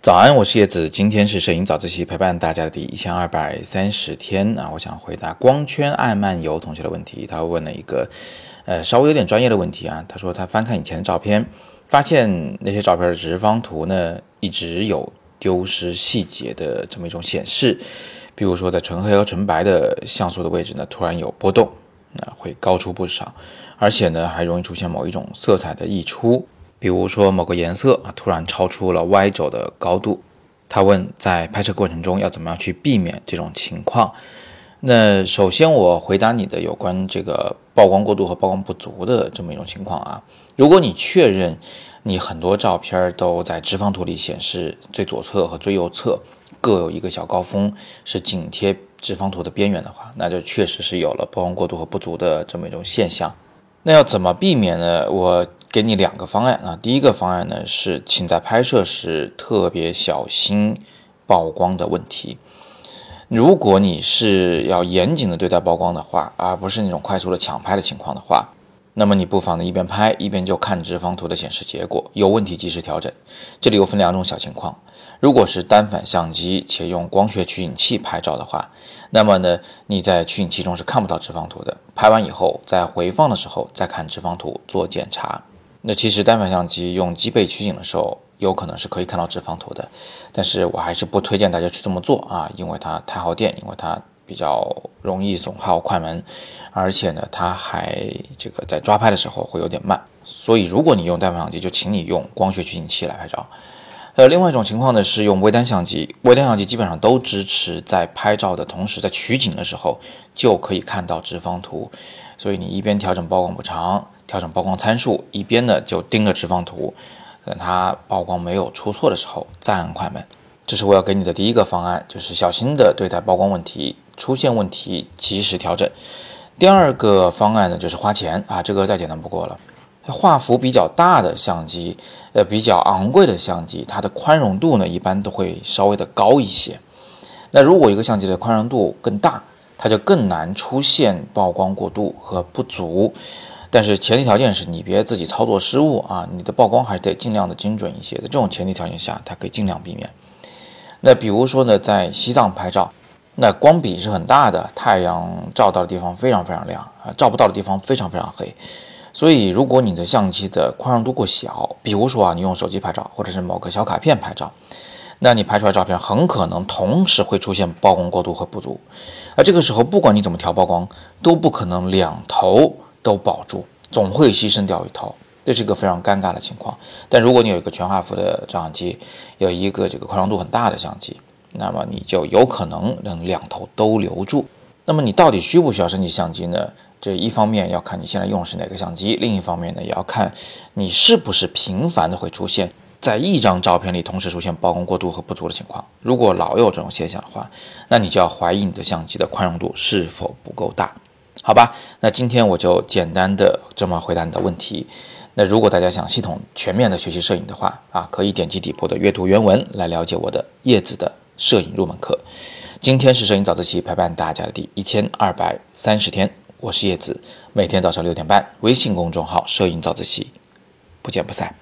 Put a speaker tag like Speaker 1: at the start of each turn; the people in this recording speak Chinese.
Speaker 1: 早安，我是叶子，今天是摄影早自习陪伴大家的第一千二百三十天啊！我想回答光圈爱漫游同学的问题，他问了一个呃稍微有点专业的问题啊。他说他翻看以前的照片，发现那些照片的直方图呢一直有丢失细节的这么一种显示，比如说在纯黑和纯白的像素的位置呢突然有波动，那会高出不少，而且呢还容易出现某一种色彩的溢出。比如说某个颜色啊，突然超出了 Y 轴的高度，他问在拍摄过程中要怎么样去避免这种情况？那首先我回答你的有关这个曝光过度和曝光不足的这么一种情况啊，如果你确认你很多照片都在直方图里显示最左侧和最右侧各有一个小高峰是紧贴直方图的边缘的话，那就确实是有了曝光过度和不足的这么一种现象。那要怎么避免呢？我。给你两个方案啊，第一个方案呢是，请在拍摄时特别小心曝光的问题。如果你是要严谨的对待曝光的话，而不是那种快速的抢拍的情况的话，那么你不妨呢一边拍一边就看直方图的显示结果，有问题及时调整。这里又分两种小情况。如果是单反相机且用光学取景器拍照的话，那么呢，你在取景器中是看不到直方图的。拍完以后，在回放的时候再看直方图做检查。那其实单反相机用机背取景的时候，有可能是可以看到直方图的，但是我还是不推荐大家去这么做啊，因为它太耗电，因为它比较容易损耗快门，而且呢，它还这个在抓拍的时候会有点慢。所以如果你用单反相机，就请你用光学取景器来拍照。呃，另外一种情况呢是用微单相机，微单相机基本上都支持在拍照的同时，在取景的时候就可以看到直方图，所以你一边调整曝光补偿。调整曝光参数，一边呢就盯着直方图，等它曝光没有出错的时候再按快门。这是我要给你的第一个方案，就是小心的对待曝光问题，出现问题及时调整。第二个方案呢就是花钱啊，这个再简单不过了。画幅比较大的相机，呃比较昂贵的相机，它的宽容度呢一般都会稍微的高一些。那如果一个相机的宽容度更大，它就更难出现曝光过度和不足。但是前提条件是你别自己操作失误啊，你的曝光还是得尽量的精准一些的。这种前提条件下，它可以尽量避免。那比如说呢，在西藏拍照，那光比是很大的，太阳照到的地方非常非常亮啊，照不到的地方非常非常黑。所以如果你的相机的宽容度过小，比如说啊，你用手机拍照或者是某个小卡片拍照，那你拍出来照片很可能同时会出现曝光过度和不足。而这个时候，不管你怎么调曝光，都不可能两头。都保住，总会牺牲掉一头，这是一个非常尴尬的情况。但如果你有一个全画幅的照相机，有一个这个宽容度很大的相机，那么你就有可能能两头都留住。那么你到底需不需要升级相机呢？这一方面要看你现在用的是哪个相机，另一方面呢也要看你是不是频繁的会出现在一张照片里同时出现曝光过度和不足的情况。如果老有这种现象的话，那你就要怀疑你的相机的宽容度是否不够大。好吧，那今天我就简单的这么回答你的问题。那如果大家想系统全面的学习摄影的话啊，可以点击底部的阅读原文来了解我的叶子的摄影入门课。今天是摄影早自习陪伴大家的第一千二百三十天，我是叶子，每天早上六点半，微信公众号摄影早自习，不见不散。